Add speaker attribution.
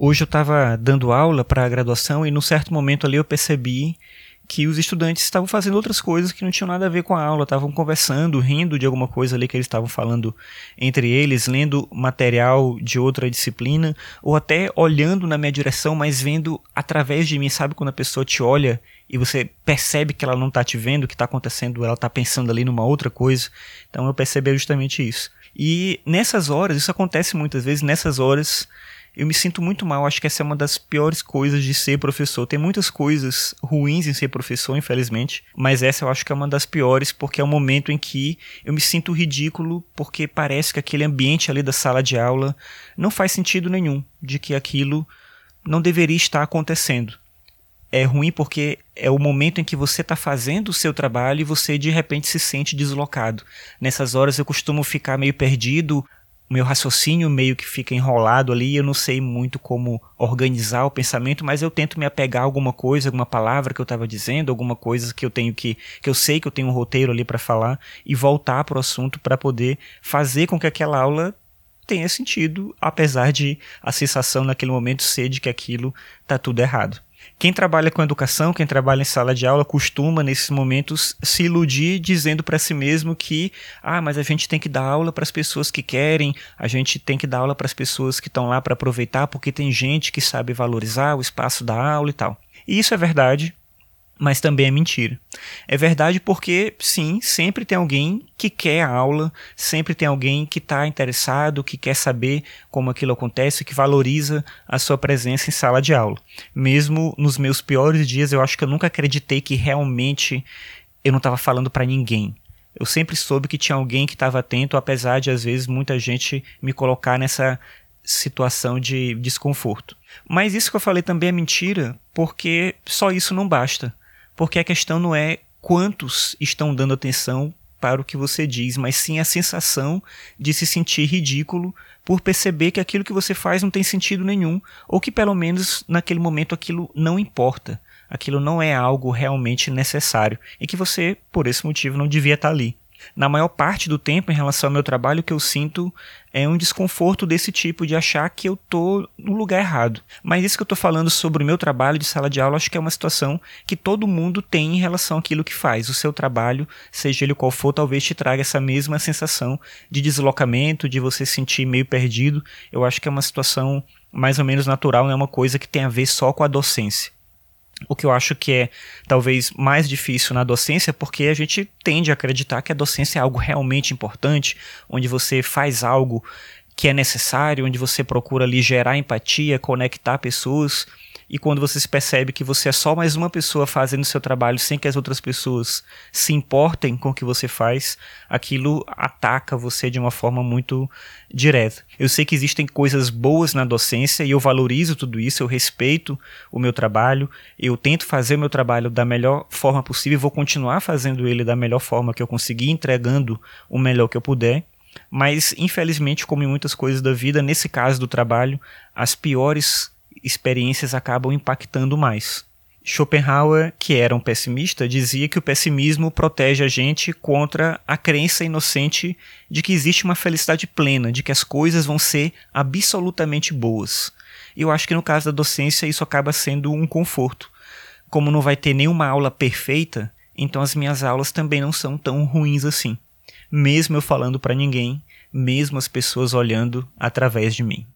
Speaker 1: Hoje eu estava dando aula para a graduação e num certo momento ali eu percebi que os estudantes estavam fazendo outras coisas que não tinham nada a ver com a aula, estavam conversando, rindo de alguma coisa ali que eles estavam falando entre eles, lendo material de outra disciplina, ou até olhando na minha direção, mas vendo através de mim, sabe quando a pessoa te olha e você percebe que ela não está te vendo, o que está acontecendo, ela está pensando ali numa outra coisa. Então eu percebi justamente isso. E nessas horas, isso acontece muitas vezes, nessas horas eu me sinto muito mal. Acho que essa é uma das piores coisas de ser professor. Tem muitas coisas ruins em ser professor, infelizmente, mas essa eu acho que é uma das piores porque é o um momento em que eu me sinto ridículo porque parece que aquele ambiente ali da sala de aula não faz sentido nenhum, de que aquilo não deveria estar acontecendo. É ruim porque é o momento em que você está fazendo o seu trabalho e você de repente se sente deslocado. Nessas horas eu costumo ficar meio perdido, o meu raciocínio meio que fica enrolado ali, eu não sei muito como organizar o pensamento, mas eu tento me apegar a alguma coisa, alguma palavra que eu estava dizendo, alguma coisa que eu tenho que que eu sei que eu tenho um roteiro ali para falar e voltar para o assunto para poder fazer com que aquela aula tenha sentido, apesar de a sensação naquele momento ser de que aquilo tá tudo errado. Quem trabalha com educação, quem trabalha em sala de aula, costuma nesses momentos se iludir dizendo para si mesmo que, ah, mas a gente tem que dar aula para as pessoas que querem, a gente tem que dar aula para as pessoas que estão lá para aproveitar, porque tem gente que sabe valorizar o espaço da aula e tal. E isso é verdade, mas também é mentira. É verdade porque, sim, sempre tem alguém que quer a aula, sempre tem alguém que está interessado, que quer saber como aquilo acontece, que valoriza a sua presença em sala de aula. Mesmo nos meus piores dias, eu acho que eu nunca acreditei que realmente eu não estava falando para ninguém. Eu sempre soube que tinha alguém que estava atento, apesar de às vezes muita gente me colocar nessa situação de desconforto. Mas isso que eu falei também é mentira, porque só isso não basta porque a questão não é quantos estão dando atenção para o que você diz, mas sim a sensação de se sentir ridículo por perceber que aquilo que você faz não tem sentido nenhum, ou que pelo menos naquele momento aquilo não importa, aquilo não é algo realmente necessário e que você, por esse motivo, não devia estar ali. Na maior parte do tempo, em relação ao meu trabalho, o que eu sinto é um desconforto desse tipo, de achar que eu tô no lugar errado. Mas isso que eu tô falando sobre o meu trabalho de sala de aula, acho que é uma situação que todo mundo tem em relação àquilo que faz. O seu trabalho, seja ele qual for, talvez te traga essa mesma sensação de deslocamento, de você se sentir meio perdido. Eu acho que é uma situação mais ou menos natural, não é uma coisa que tem a ver só com a docência. O que eu acho que é talvez mais difícil na docência, porque a gente tende a acreditar que a docência é algo realmente importante, onde você faz algo que é necessário, onde você procura ali gerar empatia, conectar pessoas e quando você se percebe que você é só mais uma pessoa fazendo seu trabalho sem que as outras pessoas se importem com o que você faz, aquilo ataca você de uma forma muito direta. Eu sei que existem coisas boas na docência e eu valorizo tudo isso, eu respeito o meu trabalho, eu tento fazer o meu trabalho da melhor forma possível e vou continuar fazendo ele da melhor forma que eu conseguir, entregando o melhor que eu puder. Mas, infelizmente, como em muitas coisas da vida, nesse caso do trabalho, as piores experiências acabam impactando mais. Schopenhauer, que era um pessimista, dizia que o pessimismo protege a gente contra a crença inocente de que existe uma felicidade plena, de que as coisas vão ser absolutamente boas. E eu acho que no caso da docência isso acaba sendo um conforto. Como não vai ter nenhuma aula perfeita, então as minhas aulas também não são tão ruins assim. Mesmo eu falando para ninguém, mesmo as pessoas olhando através de mim.